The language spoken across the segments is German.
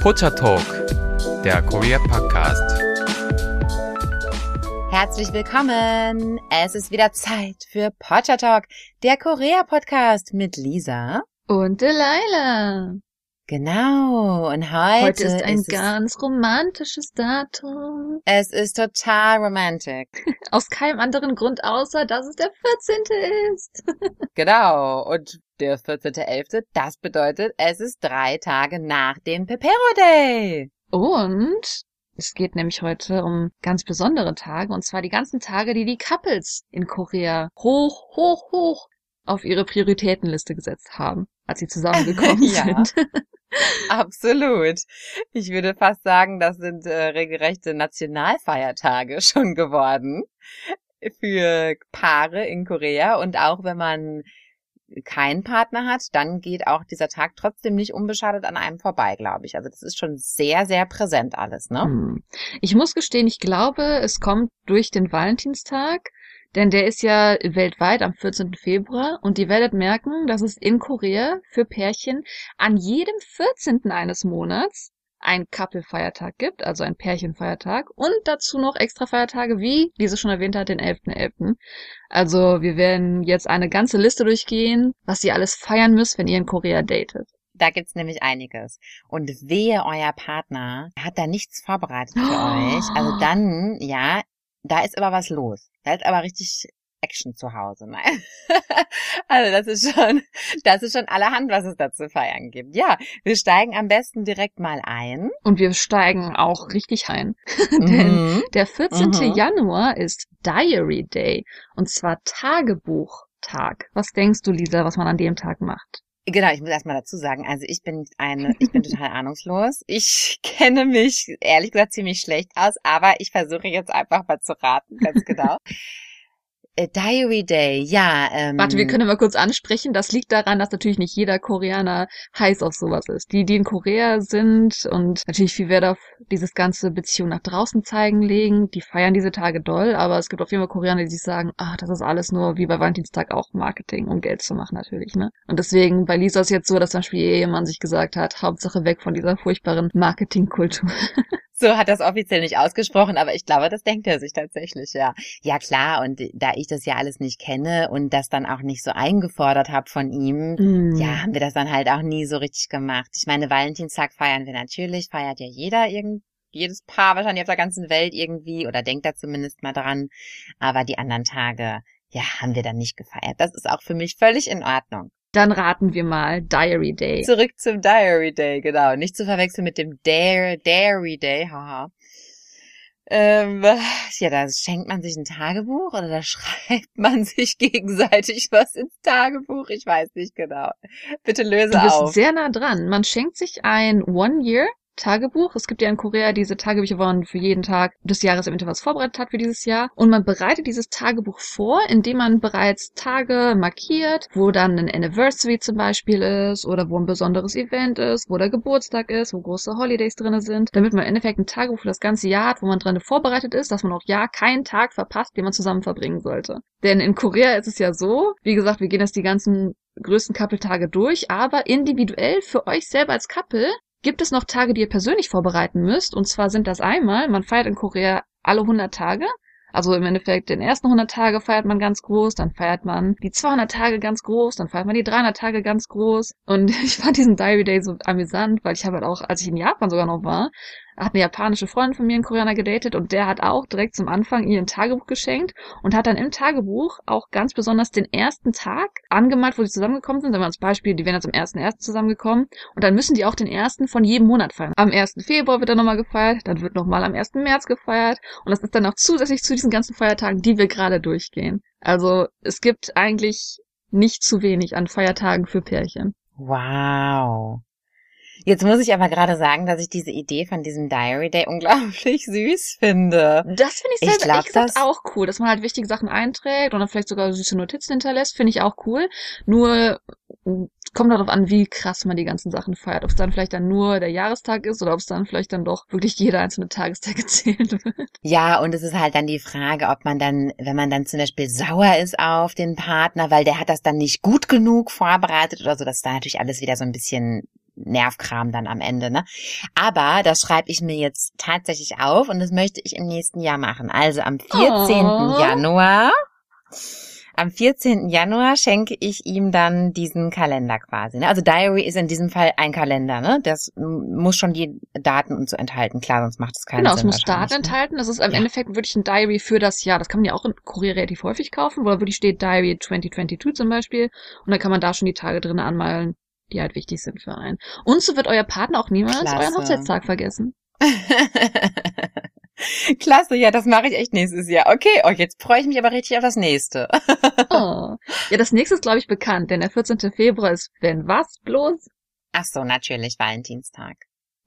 Pocha Talk, der Korea Podcast. Herzlich willkommen. Es ist wieder Zeit für Pocha Talk, der Korea Podcast mit Lisa und Delilah. Genau. Und heute, heute ist ein ist ganz romantisches Datum. Es ist total romantic. Aus keinem anderen Grund außer, dass es der 14. ist. genau. Und der 14.11., das bedeutet, es ist drei Tage nach dem Pepero Day. Und es geht nämlich heute um ganz besondere Tage, und zwar die ganzen Tage, die die Couples in Korea hoch, hoch, hoch auf ihre Prioritätenliste gesetzt haben, als sie zusammengekommen sind. Absolut. Ich würde fast sagen, das sind äh, regelrechte Nationalfeiertage schon geworden für Paare in Korea. Und auch wenn man keinen Partner hat, dann geht auch dieser Tag trotzdem nicht unbeschadet an einem vorbei, glaube ich. Also das ist schon sehr, sehr präsent alles, ne? Hm. Ich muss gestehen, ich glaube, es kommt durch den Valentinstag denn der ist ja weltweit am 14. Februar und ihr werdet merken, dass es in Korea für Pärchen an jedem 14. eines Monats ein Couple-Feiertag gibt, also ein Pärchenfeiertag und dazu noch extra Feiertage, wie Lisa schon erwähnt hat, den 11.11. .11. Also wir werden jetzt eine ganze Liste durchgehen, was ihr alles feiern müsst, wenn ihr in Korea datet. Da gibt's nämlich einiges. Und wehe, euer Partner hat da nichts vorbereitet für oh. euch. Also dann, ja, da ist aber was los. Da ist aber richtig Action zu Hause. Nein. also das ist schon, das ist schon allerhand, was es da zu feiern gibt. Ja, wir steigen am besten direkt mal ein. Und wir steigen auch richtig ein. Denn mhm. der 14. Mhm. Januar ist Diary Day. Und zwar Tagebuchtag. Was denkst du, Lisa, was man an dem Tag macht? Genau, ich muss erstmal dazu sagen, also ich bin eine, ich bin total ahnungslos. Ich kenne mich ehrlich gesagt ziemlich schlecht aus, aber ich versuche jetzt einfach mal zu raten, ganz genau. A Diary Day, ja. Ähm, Warte, wir können mal kurz ansprechen. Das liegt daran, dass natürlich nicht jeder Koreaner heiß auf sowas ist. Die, die in Korea sind und natürlich viel Wert auf dieses ganze Beziehung nach draußen zeigen legen, die feiern diese Tage doll, aber es gibt auf jeden Fall Koreaner, die sich sagen, ach, das ist alles nur wie bei Valentinstag auch Marketing, um Geld zu machen natürlich, ne? Und deswegen, bei Lisa ist jetzt so, dass zum Beispiel ihr Ehemann sich gesagt hat, Hauptsache weg von dieser furchtbaren Marketingkultur. So hat das offiziell nicht ausgesprochen, aber ich glaube, das denkt er sich tatsächlich, ja. Ja klar, und da ich das ja alles nicht kenne und das dann auch nicht so eingefordert habe von ihm, mm. ja, haben wir das dann halt auch nie so richtig gemacht. Ich meine, Valentinstag feiern wir natürlich, feiert ja jeder irgendwie jedes Paar wahrscheinlich auf der ganzen Welt irgendwie oder denkt da zumindest mal dran. Aber die anderen Tage, ja, haben wir dann nicht gefeiert. Das ist auch für mich völlig in Ordnung. Dann raten wir mal Diary Day. Zurück zum Diary Day, genau. Nicht zu verwechseln mit dem Dare, Dairy Day, haha. Ähm, ja, da schenkt man sich ein Tagebuch oder da schreibt man sich gegenseitig was ins Tagebuch. Ich weiß nicht genau. Bitte löse auf. Du bist auf. sehr nah dran. Man schenkt sich ein One Year Tagebuch. Es gibt ja in Korea diese Tagebücher, wo man für jeden Tag des Jahres eventuell was vorbereitet hat für dieses Jahr. Und man bereitet dieses Tagebuch vor, indem man bereits Tage markiert, wo dann ein Anniversary zum Beispiel ist oder wo ein besonderes Event ist, wo der Geburtstag ist, wo große Holidays drinne sind, damit man im Endeffekt ein Tagebuch für das ganze Jahr hat, wo man drin vorbereitet ist, dass man auch ja keinen Tag verpasst, den man zusammen verbringen sollte. Denn in Korea ist es ja so, wie gesagt, wir gehen jetzt die ganzen größten Couple-Tage durch, aber individuell für euch selber als Couple gibt es noch Tage, die ihr persönlich vorbereiten müsst. Und zwar sind das einmal, man feiert in Korea alle 100 Tage. Also im Endeffekt den ersten 100 Tage feiert man ganz groß, dann feiert man die 200 Tage ganz groß, dann feiert man die 300 Tage ganz groß. Und ich fand diesen Diary Day so amüsant, weil ich habe halt auch, als ich in Japan sogar noch war, hat eine japanische Freundin von mir in Koreaner gedatet und der hat auch direkt zum Anfang ihr ein Tagebuch geschenkt und hat dann im Tagebuch auch ganz besonders den ersten Tag angemalt, wo sie zusammengekommen sind. Sagen wir als Beispiel, die wären jetzt am 1.1. zusammengekommen und dann müssen die auch den ersten von jedem Monat feiern. Am 1. Februar wird dann nochmal gefeiert, dann wird nochmal am 1. März gefeiert und das ist dann auch zusätzlich zu diesen ganzen Feiertagen, die wir gerade durchgehen. Also es gibt eigentlich nicht zu wenig an Feiertagen für Pärchen. Wow. Jetzt muss ich aber gerade sagen, dass ich diese Idee von diesem Diary Day unglaublich süß finde. Das finde ich selber ich glaub, auch cool, dass man halt wichtige Sachen einträgt dann vielleicht sogar süße Notizen hinterlässt, finde ich auch cool. Nur kommt darauf an, wie krass man die ganzen Sachen feiert. Ob es dann vielleicht dann nur der Jahrestag ist oder ob es dann vielleicht dann doch wirklich jeder einzelne Tagestag gezählt wird. Ja, und es ist halt dann die Frage, ob man dann, wenn man dann zum Beispiel sauer ist auf den Partner, weil der hat das dann nicht gut genug vorbereitet oder so, das ist da natürlich alles wieder so ein bisschen Nervkram dann am Ende, ne? Aber das schreibe ich mir jetzt tatsächlich auf und das möchte ich im nächsten Jahr machen. Also am 14. Oh. Januar am 14. Januar schenke ich ihm dann diesen Kalender quasi. Ne? Also Diary ist in diesem Fall ein Kalender, ne? Das muss schon die Daten und so enthalten. Klar, sonst macht es keinen Genau, es Sinn. muss Daten ne? enthalten. Das ist im Ja. Endeffekt wirklich ein Diary für das Jahr. Das kann man ja auch in Korea relativ häufig kaufen, wo da wirklich steht Diary 2022 zum Beispiel. Und dann kann man da schon die Tage drin anmalen, die halt wichtig sind für einen. Und so wird euer Partner auch niemals Klasse. euren Hochzeitstag vergessen. Klasse, ja, das mache ich echt nächstes Jahr. Okay, oh, jetzt freue ich mich aber richtig auf das nächste. Oh. Ja, das nächste ist, glaube ich, bekannt, denn der 14. Februar ist, wenn was bloß? Ach so, natürlich, Valentinstag.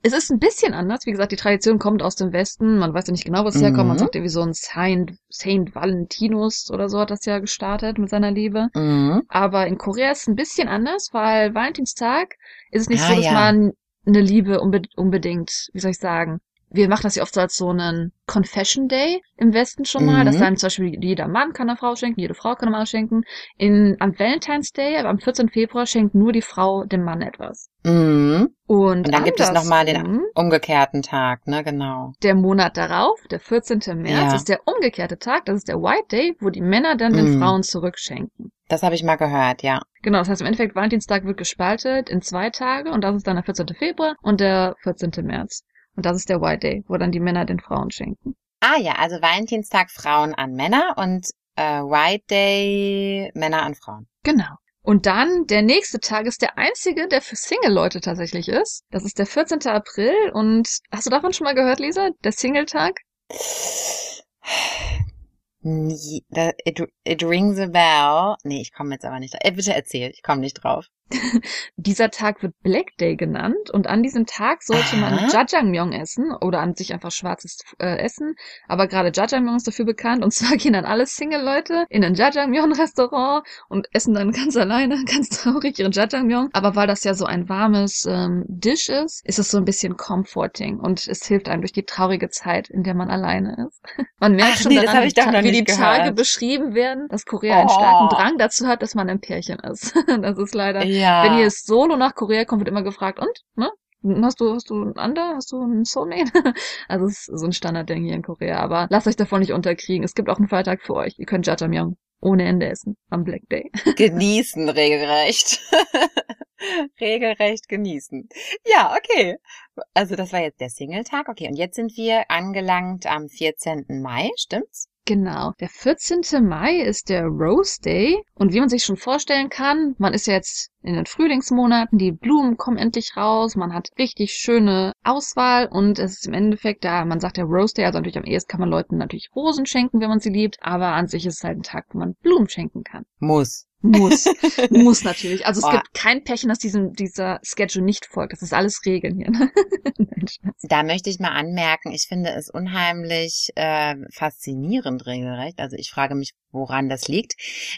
Es ist ein bisschen anders. Wie gesagt, die Tradition kommt aus dem Westen. Man weiß ja nicht genau, wo es herkommt. Man Mhm. sagt irgendwie so ein Saint, Saint Valentinus oder so hat das ja gestartet mit seiner Liebe. Mhm. Aber in Korea ist es ein bisschen anders, weil Valentinstag ist es nicht Ah, so, dass ja. man eine Liebe unbe unbedingt, wie soll ich sagen, wir machen das ja oft so als so einen Confession Day im Westen schon mal, Mhm. dass dann zum Beispiel jeder Mann kann einer Frau schenken, jede Frau kann einem Mann schenken. In, am Valentine's Day, aber am 14. Februar schenkt nur die Frau dem Mann etwas. Mhm. Und, Und dann gibt es nochmal den umgekehrten Tag, ne, genau. der Monat darauf, der 14. März, Ja. ist der umgekehrte Tag, das ist der White Day, wo die Männer dann den Mhm. Frauen zurückschenken. Das habe ich mal gehört, ja. Genau, das heißt im Endeffekt, Valentinstag wird gespaltet in zwei Tage und das ist dann der 14. Februar und der 14. März. Und das ist der White Day, wo dann die Männer den Frauen schenken. Ah ja, also Valentinstag Frauen an Männer und äh, White Day Männer an Frauen. Genau. Und dann der nächste Tag ist der einzige, der für Single-Leute tatsächlich ist. Das ist der 14. April und hast du davon schon mal gehört, Lisa? Der Single-Tag? It, it rings a bell. Nee, ich komme jetzt aber nicht drauf. Äh, bitte erzähl, ich komme nicht drauf. Dieser Tag wird Black Day genannt und an diesem Tag sollte man Aha. Jajangmyeon essen oder an sich einfach schwarzes äh, Essen. Aber gerade Jajangmyeon ist dafür bekannt und zwar gehen dann alle Single-Leute in ein Jajangmyeon-Restaurant und essen dann ganz alleine, ganz traurig ihren Jajangmyeon. Aber weil das ja so ein warmes ähm, Dish ist, ist es so ein bisschen comforting und es hilft einem durch die traurige Zeit, in der man alleine ist. Man merkt Ach schon nee, daran, ich wie, die nicht Tage gehört. beschrieben werden, dass Korea einen Oh. starken Drang dazu hat, dass man ein Pärchen ist. das ist leider Ja. wenn ihr solo nach Korea kommt, wird immer gefragt, und? Ne? Hast du, hast du einen Ander? Hast du einen Soulmate? also es ist so ein Standardding hier in Korea. Aber lasst euch davon nicht unterkriegen. Es gibt auch einen Feiertag für euch. Ihr könnt Jajangmyeon ohne Ende essen am Black Day. genießen regelrecht. regelrecht genießen. Ja, okay. Also das war jetzt der Single-Tag. Okay, und jetzt sind wir angelangt am 14. Mai, stimmt's? Genau. Der 14. Mai ist der Rose Day. Und wie man sich schon vorstellen kann, man ist jetzt in den Frühlingsmonaten, die Blumen kommen endlich raus, man hat richtig schöne Auswahl und es ist im Endeffekt da, man sagt ja Rose Day, also natürlich am ehesten kann man Leuten natürlich Rosen schenken, wenn man sie liebt, aber an sich ist es halt ein Tag, wo man Blumen schenken kann. Muss. Muss. Muss natürlich. Also es Oh. gibt kein Pärchen, das diesem, dieser Schedule nicht folgt. Das ist alles Regeln hier. ne? Nein. Da möchte ich mal anmerken, ich finde es unheimlich äh, faszinierend regelrecht. Also ich frage mich, woran das liegt,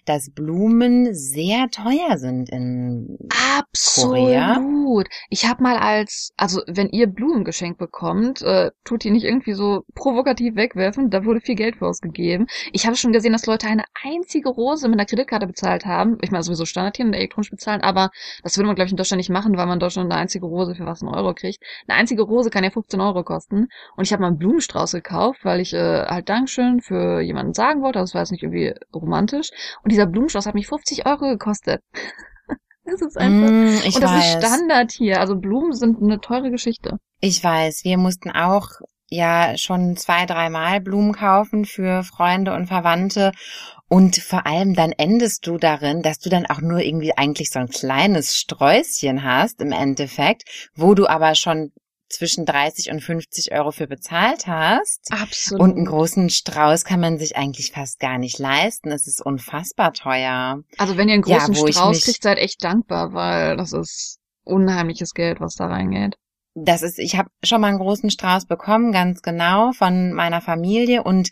dass Blumen sehr teuer sind in Absolut. Ich habe mal als, also wenn ihr Blumen geschenkt bekommt, äh, tut die nicht irgendwie so provokativ wegwerfen. Da wurde viel Geld für ausgegeben. Ich habe schon gesehen, dass Leute eine einzige Rose mit einer Kreditkarte bezahlt haben. Ich meine, sowieso Standard hier und elektronisch bezahlen, aber das würde man, glaube ich, in Deutschland nicht machen, weil man in Deutschland eine einzige Rose für was einen Euro kriegt. Eine einzige Rose kann ja 15 Euro kosten. Und ich habe mal einen Blumenstrauß gekauft, weil ich äh, halt Dankeschön für jemanden sagen wollte. Das war jetzt nicht irgendwie romantisch. Und dieser Blumenstrauß hat mich 50 Euro gekostet. Das ist einfach. Mm, ich und das weiß. ist Standard hier. Also Blumen sind eine teure Geschichte. Ich weiß, wir mussten auch ja schon zwei, dreimal Blumen kaufen für Freunde und Verwandte. Und vor allem dann endest du darin, dass du dann auch nur irgendwie eigentlich so ein kleines Sträußchen hast im Endeffekt, wo du aber schon zwischen 30 und 50 Euro für bezahlt hast. Absolut. Und einen großen Strauß kann man sich eigentlich fast gar nicht leisten. Es ist unfassbar teuer. also wenn ihr einen Ja, großen ich Strauß kriegt, seid echt dankbar, weil das ist unheimliches Geld, was da reingeht. Das ist, ich habe schon mal einen großen Strauß bekommen, ganz genau, von meiner Familie. Und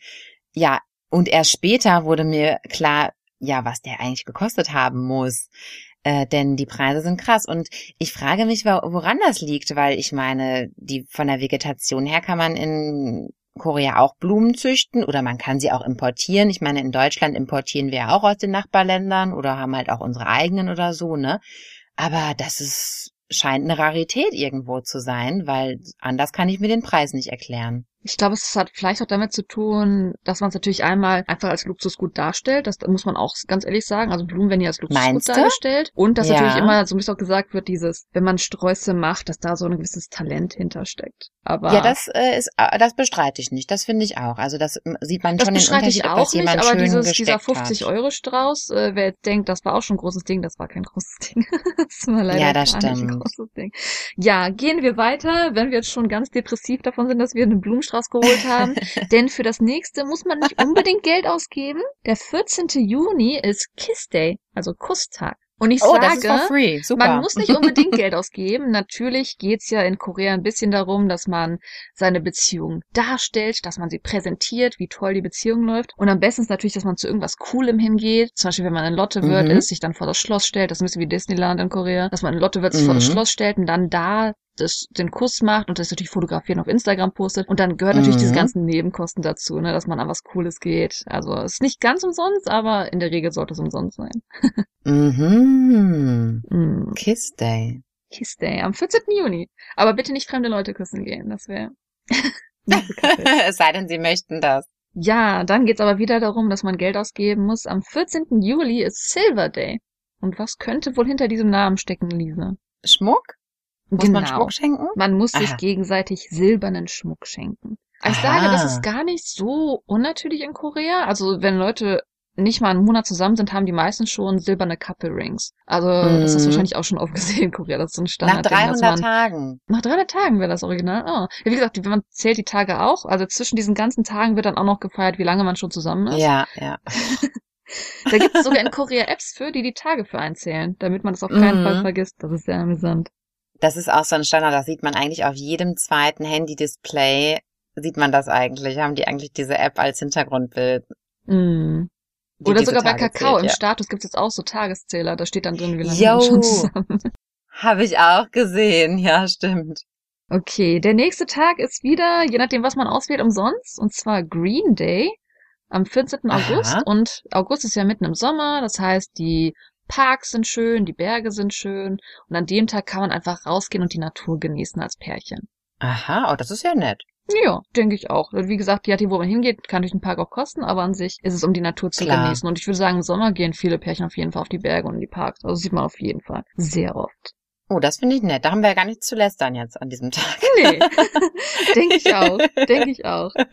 ja, und erst später wurde mir klar, ja, was der eigentlich gekostet haben muss. Äh, denn die Preise sind krass. Und ich frage mich, woran das liegt, weil ich meine, die von der Vegetation her kann man in Korea auch Blumen züchten oder man kann sie auch importieren. Ich meine, in Deutschland importieren wir ja auch aus den Nachbarländern oder haben halt auch unsere eigenen oder so, ne? Aber das ist scheint eine Rarität irgendwo zu sein, weil anders kann ich mir den Preis nicht erklären. Ich glaube, es hat vielleicht auch damit zu tun, dass man es natürlich einmal einfach als Luxusgut darstellt. Das muss man auch ganz ehrlich sagen. Also Blumen werden ja als Luxusgut Meinst du? dargestellt. Und dass Ja. natürlich immer, so wie es auch gesagt wird, dieses, wenn man Sträuße macht, dass da so ein gewisses Talent hintersteckt. Aber Ja, das äh, ist, äh, das bestreite ich nicht. Das finde ich auch. Also das ähm, sieht man das schon den bestreite ich auch das nicht, aber dieses, dieser gesteckt 50 hat. Euro Strauß, äh, wer jetzt denkt, das war auch schon ein großes Ding, das war kein großes Ding. das war leider Ja, das nicht ein stimmt. großes Ding. Ja, gehen wir weiter, wenn wir jetzt schon ganz depressiv davon sind, dass wir einen Blumenstrauß geholt haben. Denn für das nächste muss man nicht unbedingt Geld ausgeben. Der 14. Juni ist Kiss Day, also Kusstag. Und ich Oh, sage, man muss nicht unbedingt Geld ausgeben. Natürlich geht's ja in Korea ein bisschen darum, dass man seine Beziehung darstellt, dass man sie präsentiert, wie toll die Beziehung läuft. Und am besten ist natürlich, dass man zu irgendwas Coolem hingeht. Zum Beispiel, wenn man in Lotte wird, Mhm. ist, sich dann vor das Schloss stellt. Das ist ein bisschen wie Disneyland in Korea. Dass man in Lotte wird, sich vor das Mhm. Schloss stellt und dann da das, den Kuss macht und das natürlich fotografieren auf Instagram postet. Und dann gehört natürlich Mhm. diese ganzen Nebenkosten dazu, ne, dass man an was Cooles geht. Also es ist nicht ganz umsonst, aber in der Regel sollte es umsonst sein. Mhm. Mm. Kiss Day. Kiss Day am 14. Juni. Aber bitte nicht fremde Leute küssen gehen. Das wäre. es sei denn, Sie möchten das. ja, dann geht's aber wieder darum, dass man Geld ausgeben muss. Am 14. Juli ist Silver Day. Und was könnte wohl hinter diesem Namen stecken, Lisa? Schmuck? Muss man Schmuck schenken? Man muss sich Aha. gegenseitig silbernen Schmuck schenken. Ich sage, das ist gar nicht so unnatürlich in Korea. Also wenn Leute nicht mal einen Monat zusammen sind, haben die meisten schon silberne Couple Rings. Also das hast du Mhm. wahrscheinlich auch schon oft gesehen in Korea. Das ist so ein Nach Standard. 300 dass man, Tagen. Nach 300 Tagen wäre das Original. Oh. Ja, wie gesagt, man zählt die Tage auch. Also zwischen diesen ganzen Tagen wird dann auch noch gefeiert, wie lange man schon zusammen ist. Ja, ja. Da gibt es sogar in Korea Apps für, die die Tage für einzählen, damit man das auf keinen Mhm. Fall vergisst. Das ist sehr amüsant. Das ist auch so ein Standard, das sieht man eigentlich auf jedem zweiten Handy-Display, sieht man das eigentlich, haben die eigentlich diese App als Hintergrundbild. Mm. Oder sogar bei Kakao zählt, im ja. Status gibt es jetzt auch so Tageszähler. Da steht dann drin, wie lange Yo. man schon zusammen. Habe ich auch gesehen, ja, stimmt. Okay, der nächste Tag ist wieder, je nachdem, was man auswählt, umsonst. Und zwar Green Day am 14. Aha. August. Und August ist ja mitten im Sommer. Das heißt, die Parks sind schön, die Berge sind schön. Und an dem Tag kann man einfach rausgehen und die Natur genießen als Pärchen. Aha, oh, das ist ja nett. Ja, denke ich auch. Wie gesagt, je nachdem, wo man hingeht, kann durch den Park auch kosten, aber an sich ist es, um die Natur zu Klar. genießen. Und ich würde sagen, im Sommer gehen viele Pärchen auf jeden Fall auf die Berge und in die Parks. Also sieht man auf jeden Fall sehr oft. Oh, das finde ich nett. Da haben wir ja gar nichts zu lästern jetzt an diesem Tag. Nee, denke ich auch. Denke ich auch.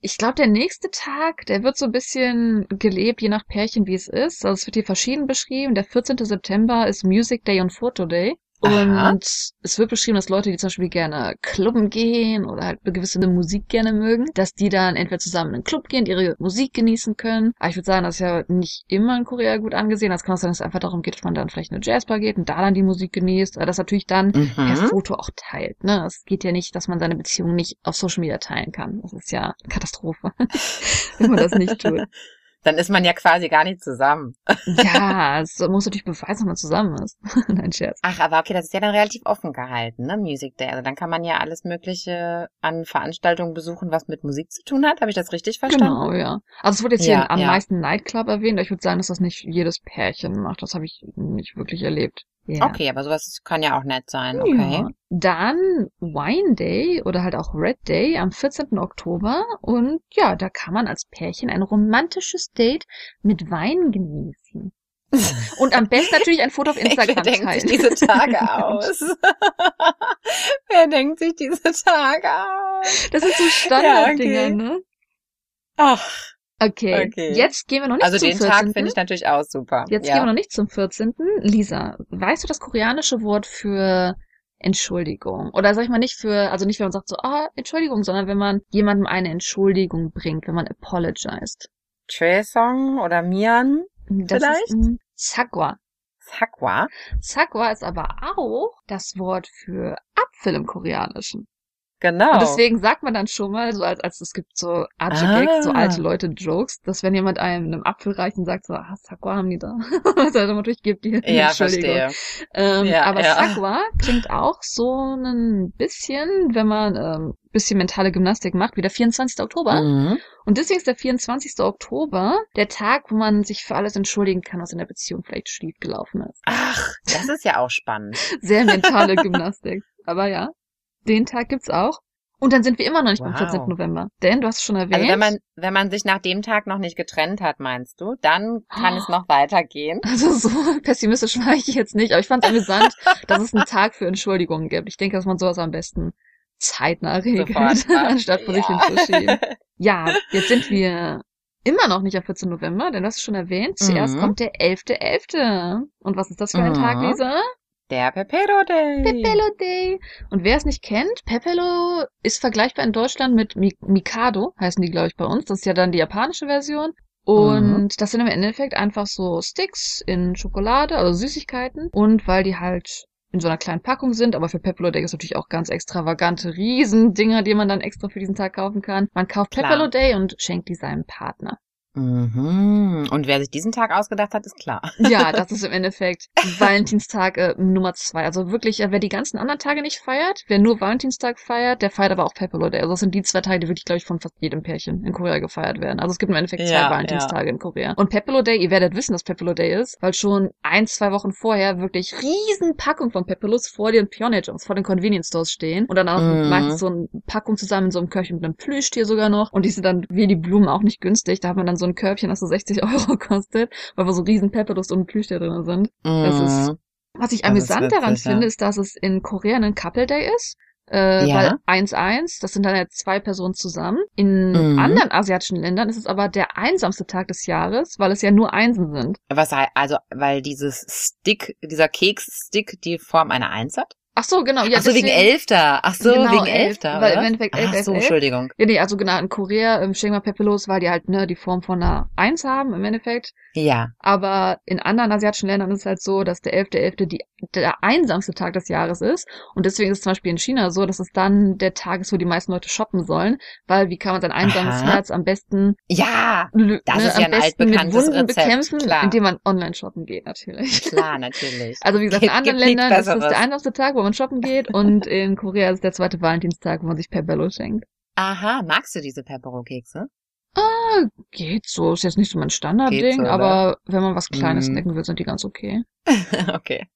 Ich glaube, der nächste Tag, der wird so ein bisschen gelebt, je nach Pärchen, wie es ist. Also es wird hier verschieden beschrieben. Der 14. September ist Music Day und Photo Day. Aha. Und es wird beschrieben, dass Leute, die zum Beispiel gerne klubben gehen oder halt eine gewisse Musik gerne mögen, dass die dann entweder zusammen in einen Club gehen, ihre Musik genießen können. Aber ich würde sagen, das ist ja nicht immer in Korea gut angesehen. Das kann auch sein, dass es einfach darum geht, dass man dann vielleicht in eine Jazzbar geht und da dann die Musik genießt. Aber das natürlich dann per Mhm. Foto auch teilt. Ne? Es geht ja nicht, dass man seine Beziehung nicht auf Social Media teilen kann. Das ist ja eine Katastrophe, wenn man das nicht tut. Dann ist man ja quasi gar nicht zusammen. Ja, es muss natürlich beweisen, dass man zusammen ist. Nein, Scherz. Ach, aber okay, das ist ja dann relativ offen gehalten, ne? Music Day. Also dann kann man ja alles Mögliche an Veranstaltungen besuchen, was mit Musik zu tun hat. Habe ich das richtig verstanden? Genau, ja. Also es wurde jetzt Ja, hier am ja. meisten Nightclub erwähnt, aber ich würde sagen, dass das nicht jedes Pärchen macht. Das habe ich nicht wirklich erlebt. Ja. Okay, aber sowas kann ja auch nett sein, okay. Ja. Dann Wine Day oder halt auch Red Day am 14. Oktober. Und ja, da kann man als Pärchen ein romantisches Date mit Wein genießen. Und am besten natürlich ein Foto auf Instagram Wer denkt sich diese Tage aus? Wer denkt sich diese Tage aus? Das sind so Standarddinger, Ja, okay. ne? Ach, Okay. Okay. Jetzt gehen wir noch nicht also zum den 14. Tag finde ich natürlich auch super. Jetzt ja. gehen wir noch nicht zum 14. Lisa, weißt du das koreanische Wort für Entschuldigung? Oder sag ich mal nicht für, also nicht wenn man sagt so, ah, Entschuldigung, sondern wenn man jemandem eine Entschuldigung bringt, wenn man apologized. Choesong oder Mian? Das Vielleicht? ist Sakwa. Sakwa? Sakwa ist aber auch das Wort für Apfel im Koreanischen. Genau. Und deswegen sagt man dann schon mal, so als, als es gibt so Arche-Gags, so Ah. alte Leute-Jokes, dass wenn jemand einem einen Apfel reicht und sagt so, ah, Sakwa haben die da. also natürlich gibt die ja, verstehe. Ähm, Ja, aber ja. Sakwa klingt auch so ein bisschen, wenn man ähm, bisschen mentale Gymnastik macht, wie der 24. Oktober. Mhm. Und deswegen ist der 24. Oktober der Tag, wo man sich für alles entschuldigen kann, was in der Beziehung vielleicht schief gelaufen ist. Ach, das ist ja auch spannend. Sehr mentale Gymnastik. Aber ja, den Tag gibt's auch. Und dann sind wir immer noch nicht beim Wow. 14. November. Denn du hast es schon erwähnt. Also wenn man, wenn man sich nach dem Tag noch nicht getrennt hat, meinst du, dann kann Oh. es noch weitergehen. also so pessimistisch war ich jetzt nicht, aber ich fand es amüsant, dass es einen Tag für Entschuldigungen gibt. Ich denke, dass man sowas am besten zeitnah regelt, anstatt vor sich Ja. hinzuschieben. Ja, jetzt sind wir immer noch nicht am 14. November, denn du hast es schon erwähnt. Zuerst Mhm. kommt der 11.11. Und was ist das für ein Mhm. Tag, Lisa? Der Pepero Day. Pepelo Day. Und wer es nicht kennt, Pepelo ist vergleichbar in Deutschland mit Mi- Mikado, heißen die, glaube ich, bei uns. Das ist ja dann die japanische Version. Und Mhm. das sind im Endeffekt einfach so Sticks in Schokolade, also Süßigkeiten. Und weil die halt in so einer kleinen Packung sind, aber für Pepelo Day ist natürlich auch ganz extravagante Riesendinger, die man dann extra für diesen Tag kaufen kann. Man kauft Klar. Pepelo Day und schenkt die seinem Partner. Mhm. Und wer sich diesen Tag ausgedacht hat, ist klar. Ja, das ist im Endeffekt Valentinstag äh, Nummer zwei. Also wirklich, äh, wer die ganzen anderen Tage nicht feiert, wer nur Valentinstag feiert, der feiert aber auch Pepelo Day. Also das sind die zwei Tage, die wirklich, glaube ich, von fast jedem Pärchen in Korea gefeiert werden. Also es gibt im Endeffekt zwei Ja, Valentinstage in Korea. Und Pepelo Day, ihr werdet wissen, dass Pepelo Day ist, weil schon ein, zwei Wochen vorher wirklich riesen Packung von Pepelos vor den Pionage vor den Convenience Stores stehen. Und dann auch Mhm. meistens so eine Packung zusammen in so einem Körbchen mit einem Plüschtier sogar noch. Und die sind dann wie die Blumen auch nicht günstig. Da hat man dann so ein Körbchen, das so 60 Euro kostet, weil wo so riesen Pepperdos und Plüschtier drin sind. Das ist- Mhm. Was ich amüsant daran ja. finde, ist, dass es in Korea ein Couple Day ist. Äh, Ja. Weil 1-1, das sind dann ja zwei Personen zusammen. In Mhm. anderen asiatischen Ländern ist es aber der einsamste Tag des Jahres, weil es ja nur Einsen sind. Was also, weil dieses Stick, dieser Keksstick die Form einer Eins hat? Ach so, genau. Ja, Ach so, wegen deswegen- Elfter. Ach so, Genau, wegen elf, Elfter, weil oder? im Endeffekt elf, Ach elf, so, elf. Entschuldigung. Ja, nee, also genau, in Korea, im Shema Pepelos, weil die halt, ne, die Form von einer Eins haben, im Endeffekt. Ja. Aber in anderen asiatischen Ländern ist es halt so, dass der 11.11. die der einsamste Tag des Jahres ist. Und deswegen ist es zum Beispiel in China so, dass es dann der Tag ist, wo die meisten Leute shoppen sollen. Weil wie kann man sein einsames Aha. Herz am besten, Ja, Das ne, ist am ja ein besten mit Wunden Rezept, bekämpfen, klar. indem man online shoppen geht, natürlich. klar, natürlich. Also wie gesagt, in anderen Ländern ist es der einsamste Tag, wo man shoppen geht und in Korea ist es der zweite Valentinstag, wo man sich Pepperlo schenkt. Aha, magst du diese Pepero-Kekse? Ah, geht so. Ist jetzt nicht so mein Standardding, so, aber wenn man was Kleines Mhm. snacken will, sind die ganz okay. okay.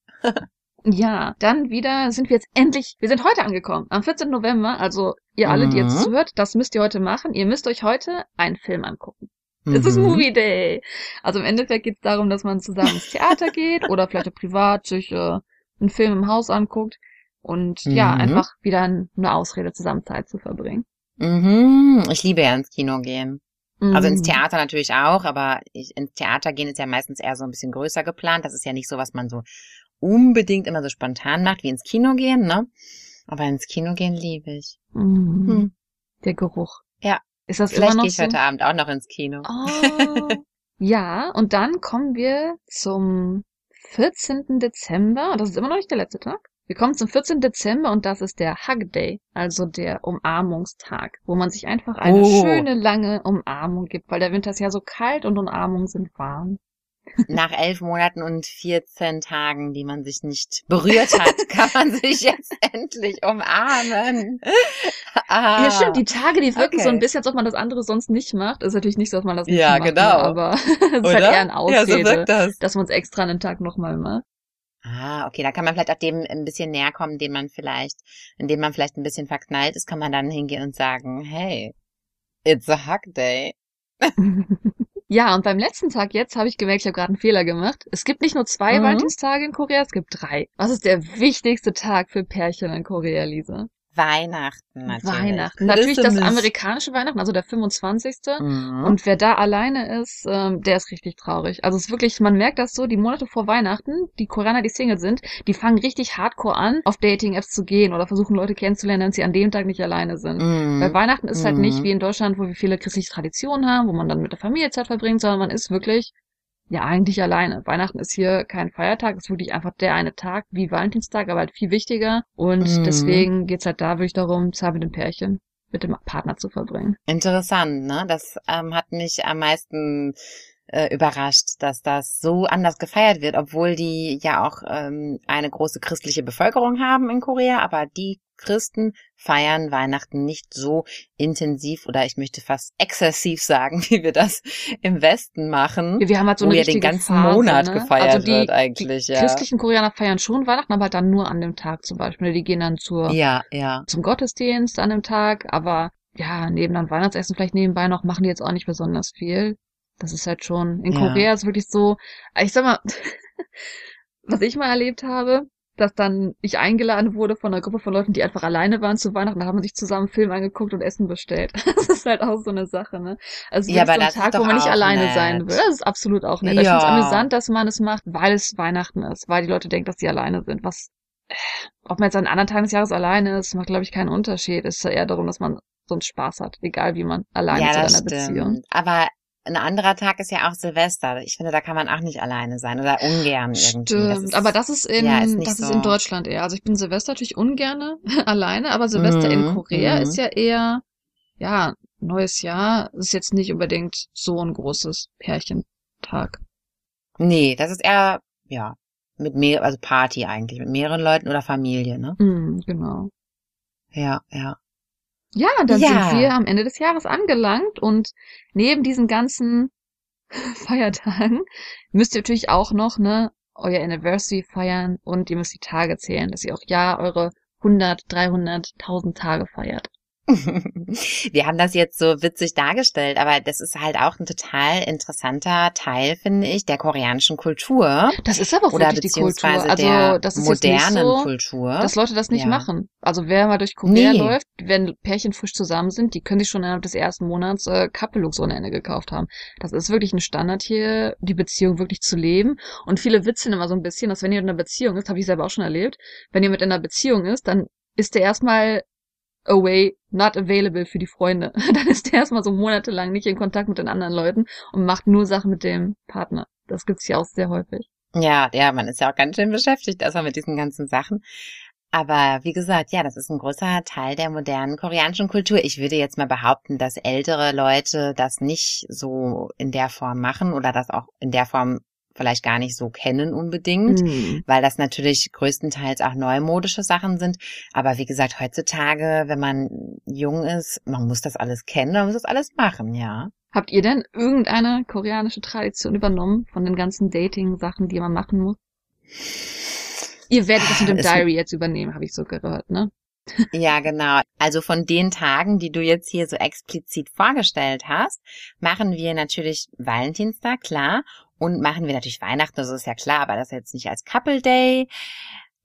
Ja, dann wieder sind wir jetzt endlich, wir sind heute angekommen, am 14. November, also ihr alle, die jetzt Mhm. zuhört, das müsst ihr heute machen. Ihr müsst euch heute einen Film angucken. Es ist Mhm. Movie Day. Also im Endeffekt geht es darum, dass man zusammen ins Theater geht oder vielleicht auch privat sich äh, einen Film im Haus anguckt und ja, Mhm. einfach wieder eine Ausrede zusammen Zeit zu verbringen. Mhm. Ich liebe ja ins Kino gehen. Also ins Mhm. Theater natürlich auch, aber ich, ins Theater gehen ist ja meistens eher so ein bisschen größer geplant. Das ist ja nicht so, was man so unbedingt immer so spontan macht wie ins Kino gehen, ne? Aber ins Kino gehen liebe ich. Mhm. Hm. Der Geruch. Ja. Ist das Vielleicht gehe ich so? heute Abend auch noch ins Kino. Oh. ja, und dann kommen wir zum 14. Dezember. Das ist immer noch nicht der letzte Tag. Wir kommen zum 14. Dezember und das ist der Hug Day, also der Umarmungstag, wo man sich einfach eine Oh. schöne, lange Umarmung gibt, weil der Winter ist ja so kalt und Umarmungen sind warm. Nach elf Monaten und 14 Tagen, die man sich nicht berührt hat, kann man sich jetzt endlich umarmen. Ah. Ja, stimmt, die Tage, die wirken okay. so ein bisschen, als ob man das andere sonst nicht macht. Ist natürlich nicht so, dass man das nicht Ja, macht, genau. ne, aber es ist halt eher eine Ja, Ausrede, so wirkt das. dass man es extra einen Tag nochmal macht. Ah, okay, da kann man vielleicht auch dem ein bisschen näher kommen, den man vielleicht, indem man vielleicht ein bisschen verknallt ist, kann man dann hingehen und sagen, hey, it's a hug day. Ja, und beim letzten Tag jetzt habe ich gemerkt, ich habe gerade einen Fehler gemacht. Es gibt nicht nur zwei Mhm. Valentinstage in Korea, es gibt drei. Was ist der wichtigste Tag für Pärchen in Korea, Lisa? Weihnachten natürlich. Weihnachten. Natürlich das amerikanische Weihnachten, also der 25. Mhm. Und wer da alleine ist, ähm, der ist richtig traurig. Also es ist wirklich, man merkt das so, die Monate vor Weihnachten, die Koreaner, die Single sind, die fangen richtig hardcore an, auf Dating-Apps zu gehen oder versuchen Leute kennenzulernen, wenn sie an dem Tag nicht alleine sind. Mhm. Weil Weihnachten ist halt nicht Mhm. wie in Deutschland, wo wir viele christliche Traditionen haben, wo man dann mit der Familie Zeit verbringt, sondern man ist wirklich ja eigentlich alleine. Weihnachten ist hier kein Feiertag, ist wirklich einfach der eine Tag, wie Valentinstag, aber halt viel wichtiger. Und Mhm. deswegen geht's halt da wirklich darum, Zeit mit dem Pärchen, mit dem Partner zu verbringen. Interessant, ne? Das ähm, hat mich am meisten äh, überrascht, dass das so anders gefeiert wird, obwohl die ja auch ähm, eine große christliche Bevölkerung haben in Korea, aber die Christen feiern Weihnachten nicht so intensiv oder ich möchte fast exzessiv sagen, wie wir das im Westen machen. Wir haben halt so wo eine ja den ganzen Phase, Monat ne? gefeiert also die, wird eigentlich, die ja. christlichen Koreaner feiern schon Weihnachten, aber dann nur an dem Tag zum Beispiel. Die gehen dann zur, Ja, ja. zum Gottesdienst an dem Tag, aber ja, neben dann Weihnachtsessen vielleicht nebenbei noch, machen die jetzt auch nicht besonders viel. Das ist halt schon, in Ja. Korea ist wirklich so, ich sag mal, was ich mal erlebt habe, dass dann ich eingeladen wurde von einer Gruppe von Leuten, die einfach alleine waren zu Weihnachten, da haben wir sich zusammen Film angeguckt und Essen bestellt. Das ist halt auch so eine Sache, ne? Also Ja, wirklich aber so ein Tag, wo man nicht alleine nett. sein will. Das ist absolut auch nett. Ich finde es Ja. amüsant, dass man es macht, weil es Weihnachten ist, weil die Leute denken, dass sie alleine sind. Was, äh, ob man jetzt an anderen Tagen des Jahres alleine ist, macht, glaube ich, keinen Unterschied. Es ist ja eher darum, dass man sonst Spaß hat, egal wie man alleine Ja, ist in einer Beziehung. stimmt. Aber ein anderer Tag ist ja auch Silvester. Ich finde, da kann man auch nicht alleine sein oder ungern irgendwie. Das Stimmt, ist- aber das ist in ja, ist das ist so. in Deutschland eher. Also ich bin Silvester natürlich ungerne alleine, aber Silvester in Mhm, Korea mhm. ist ja eher ja neues Jahr ist jetzt nicht unbedingt so ein großes Pärchentag. Nee, das ist eher, ja, mit mehr, also Party eigentlich, mit mehreren Leuten oder Familie, ne? Mm, genau. Ja, ja. Ja, dann Ja. sind wir am Ende des Jahres angelangt und neben diesen ganzen Feiertagen müsst ihr natürlich auch noch ne euer Anniversary feiern und ihr müsst die Tage zählen, dass ihr auch ja eure 100, 300, 1000 Tage feiert. Wir haben das jetzt so witzig dargestellt, aber das ist halt auch ein total interessanter Teil, finde ich, der koreanischen Kultur. Das ist aber auch Oder wirklich die Kultur. Also das ist modernen so, Kultur. dass Leute das nicht Ja. machen. Also wer mal durch Korea Nee. läuft, wenn Pärchen frisch zusammen sind, die können sich schon innerhalb des ersten Monats äh, Couple-Looks ohne Ende gekauft haben. Das ist wirklich ein Standard hier, die Beziehung wirklich zu leben. Und viele witzeln immer so ein bisschen, dass wenn ihr in einer Beziehung ist, habe ich selber auch schon erlebt, wenn ihr mit in einer Beziehung ist, dann ist der erstmal away, not available für die Freunde. Dann ist der erstmal so monatelang nicht in Kontakt mit den anderen Leuten und macht nur Sachen mit dem Partner. Das gibt's ja auch sehr häufig. Ja, ja, man ist ja auch ganz schön beschäftigt, erstmal mit diesen ganzen Sachen. Aber wie gesagt, ja, das ist ein großer Teil der modernen koreanischen Kultur. Ich würde jetzt mal behaupten, dass ältere Leute das nicht so in der Form machen oder das auch in der Form vielleicht gar nicht so kennen unbedingt, Mhm. weil das natürlich größtenteils auch neumodische Sachen sind. Aber wie gesagt, heutzutage, wenn man jung ist, man muss das alles kennen, man muss das alles machen, ja. Habt ihr denn irgendeine koreanische Tradition übernommen von den ganzen Dating-Sachen, die man machen muss? Ihr werdet das mit dem Diary jetzt übernehmen, habe ich so gehört, ne? Ja, genau. Also von den Tagen, die du jetzt hier so explizit vorgestellt hast, machen wir natürlich Valentinstag, klar. Und machen wir natürlich Weihnachten, das ist ja klar, aber das jetzt nicht als Couple Day.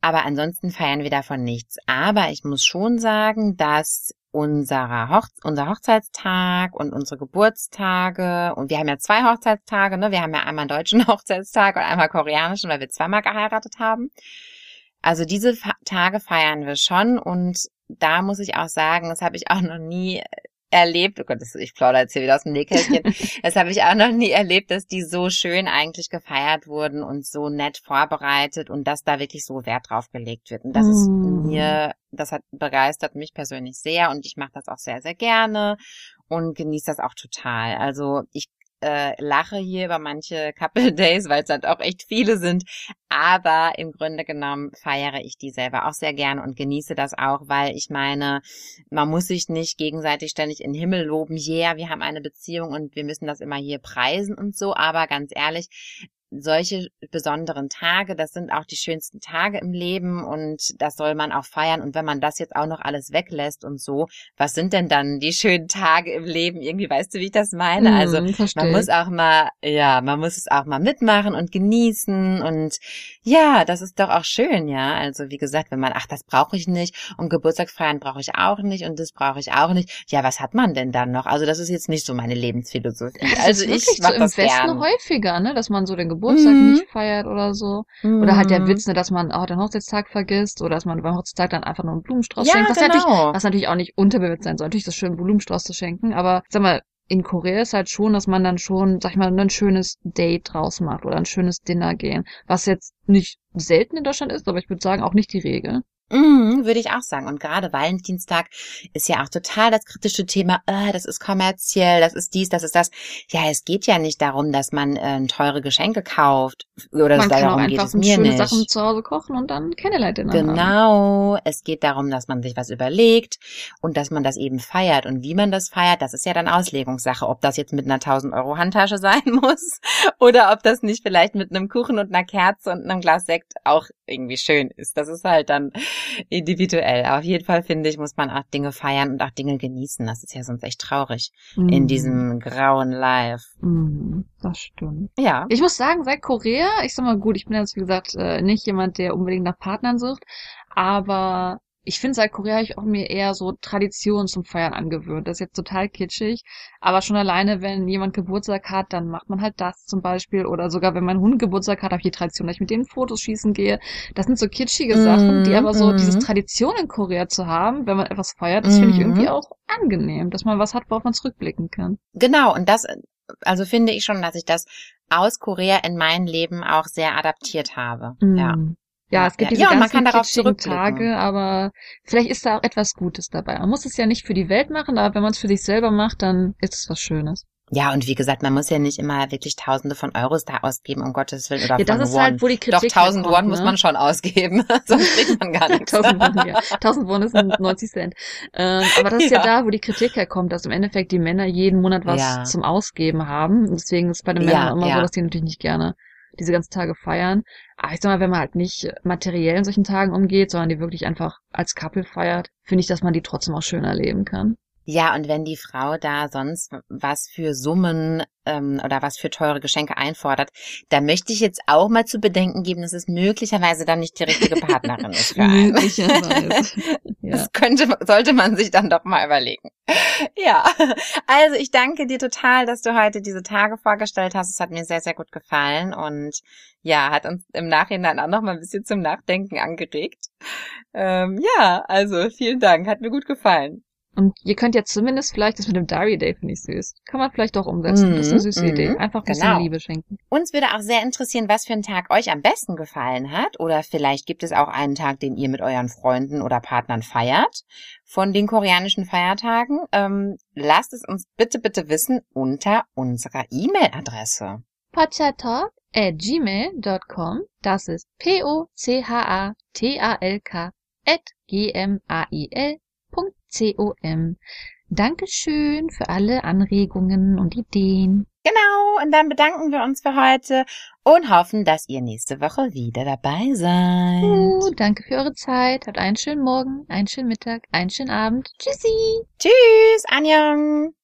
Aber ansonsten feiern wir davon nichts. Aber ich muss schon sagen, dass unserer Hoch unser Hochzeitstag und unsere Geburtstage und wir haben ja zwei Hochzeitstage, ne? Wir haben ja einmal einen deutschen Hochzeitstag und einmal koreanischen, weil wir zweimal geheiratet haben. Also diese Tage feiern wir schon und da muss ich auch sagen, das habe ich auch noch nie erlebt. Oh Gott, ich plaudere jetzt hier wieder aus dem Nähkästchen. das habe ich auch noch nie erlebt, dass die so schön eigentlich gefeiert wurden und so nett vorbereitet und dass da wirklich so Wert drauf gelegt wird. Und das ist Mm. mir, das hat begeistert mich persönlich sehr und ich mache das auch sehr, sehr gerne und genieße das auch total. Also ich äh, lache hier über manche Couple Days, weil es halt auch echt viele sind. Aber im Grunde genommen feiere ich die selber auch sehr gerne und genieße das auch, weil ich meine, man muss sich nicht gegenseitig ständig in den Himmel loben. Yeah, wir haben eine Beziehung und wir müssen das immer hier preisen und so. Aber ganz ehrlich, solche besonderen Tage, das sind auch die schönsten Tage im Leben und das soll man auch feiern. Und wenn man das jetzt auch noch alles weglässt und so, was sind denn dann die schönen Tage im Leben? Irgendwie weißt du, wie ich das meine? Also verstehe. man muss auch mal, ja, man muss es auch mal mitmachen und genießen und ja, das ist doch auch schön, ja. Also wie gesagt, wenn man, ach, das brauche ich nicht und Geburtstag feiern brauche ich auch nicht und das brauche ich auch nicht. Ja, was hat man denn dann noch? Also das ist jetzt nicht so meine Lebensphilosophie. das also ich mach so im das Westen gern. häufiger, ne, dass man so den Geburtstag Mhm. nicht feiert oder so. Oder halt der Mhm. Witz, ne, dass man auch den Hochzeitstag vergisst oder dass man beim Hochzeitstag dann einfach nur einen Blumenstrauß Ja, schenkt. Was, natürlich, genau. was natürlich auch nicht unterbewusst sein soll. Natürlich ist es schön, einen Blumenstrauß zu schenken, aber sag mal, in Korea ist halt schon, dass man dann schon, sag ich mal, ein schönes Date draus macht oder ein schönes Dinner gehen. Was jetzt nicht selten in Deutschland ist, aber ich würde sagen auch nicht die Regel. Mhm, würde ich auch sagen. Und gerade Valentinstag ist ja auch total das kritische Thema, äh, das ist kommerziell, das ist dies, das ist das. Ja, es geht ja nicht darum, dass man äh, teure Geschenke kauft. Oder man kann darum auch geht einfach es mir schöne nicht. Sachen zu Hause kochen und dann Candlelight-Dinner haben. Genau, es geht darum, dass man sich was überlegt und dass man das eben feiert. Und wie man das feiert, das ist ja dann Auslegungssache, ob das jetzt mit einer 1000 Euro Handtasche sein muss oder ob das nicht vielleicht mit einem Kuchen und einer Kerze und einem Glas Sekt auch irgendwie schön ist. Das ist halt dann individuell. Aber auf jeden Fall finde ich, muss man auch Dinge feiern und auch Dinge genießen. Das ist ja sonst echt traurig in Mhm. diesem grauen Life. Mhm, das stimmt. Ja. Ich muss sagen, seit Korea, ich sag mal gut, ich bin jetzt wie gesagt äh, nicht jemand, der unbedingt nach Partnern sucht, aber ich finde, seit Korea habe ich auch mir eher so Traditionen zum Feiern angewöhnt. Das ist jetzt total kitschig, aber schon alleine, wenn jemand Geburtstag hat, dann macht man halt das zum Beispiel. Oder sogar, wenn mein Hund Geburtstag hat, habe ich die Tradition, dass ich mit denen Fotos schießen gehe. Das sind so kitschige Mhm, Sachen, die aber so mhm. diese Tradition in Korea zu haben, wenn man etwas feiert, das finde ich Mhm. irgendwie auch angenehm, dass man was hat, worauf man zurückblicken kann. Genau, und das, also finde ich schon, dass ich das aus Korea in mein Leben auch sehr adaptiert habe. Ja. Ja, es gibt Ja. diese Ja, und man ganzen kann. Tage, aber vielleicht ist da auch etwas Gutes dabei. Man muss es ja nicht für die Welt machen, aber wenn man es für sich selber macht, dann ist es was Schönes. Ja, und wie gesagt, man muss ja nicht immer wirklich Tausende von Euros da ausgeben, um Gottes Willen, oder Ja, das ist Won. halt, wo die Doch, Kritik 1000 herkommt, Won muss ne? man schon ausgeben, sonst kriegt man gar nichts. 1000 Won, ja. 1000 Won ist 90 Cent. Ähm, aber das ist ja. Ja. da, wo die Kritik herkommt, dass im Endeffekt die Männer jeden Monat was Ja. zum Ausgeben haben. Deswegen ist es bei den Ja, Männern immer ja. so, dass die natürlich nicht gerne diese ganzen Tage feiern. Aber ich sag mal, wenn man halt nicht materiell in solchen Tagen umgeht, sondern die wirklich einfach als Couple feiert, finde ich, dass man die trotzdem auch schön erleben kann. Ja, und wenn die Frau da sonst was für Summen ähm, oder was für teure Geschenke einfordert, da möchte ich jetzt auch mal zu bedenken geben, dass es möglicherweise dann nicht die richtige Partnerin ist für einen. Möglicherweise. ja. Das könnte, sollte man sich dann doch mal überlegen. Ja, also ich danke dir total, dass du heute diese Tage vorgestellt hast. Es hat mir sehr, sehr gut gefallen und ja, hat uns im Nachhinein auch noch mal ein bisschen zum Nachdenken angeregt. Ähm, ja, also vielen Dank, hat mir gut gefallen. Und ihr könnt ja zumindest vielleicht das mit dem Diary Day finde ich süß. Kann man vielleicht auch umsetzen. das ist eine süße mhm, Idee. Einfach ein bisschen genau. Liebe schenken. Uns würde auch sehr interessieren, was für ein Tag euch am besten gefallen hat. Oder vielleicht gibt es auch einen Tag, den ihr mit euren Freunden oder Partnern feiert. Von den koreanischen Feiertagen. Ähm, lasst es uns bitte, bitte wissen unter unserer E-Mail-Adresse. Pochatalk at gmail.com. Das ist P-O-C-H-A-T-A-L-K at g-m-a-i-l.com. Dankeschön für alle Anregungen und Ideen. Genau, und dann bedanken wir uns für heute und hoffen, dass ihr nächste Woche wieder dabei seid. Uh, danke für eure Zeit. Habt einen schönen Morgen, einen schönen Mittag, einen schönen Abend. Tschüssi! Tschüss, Anjong.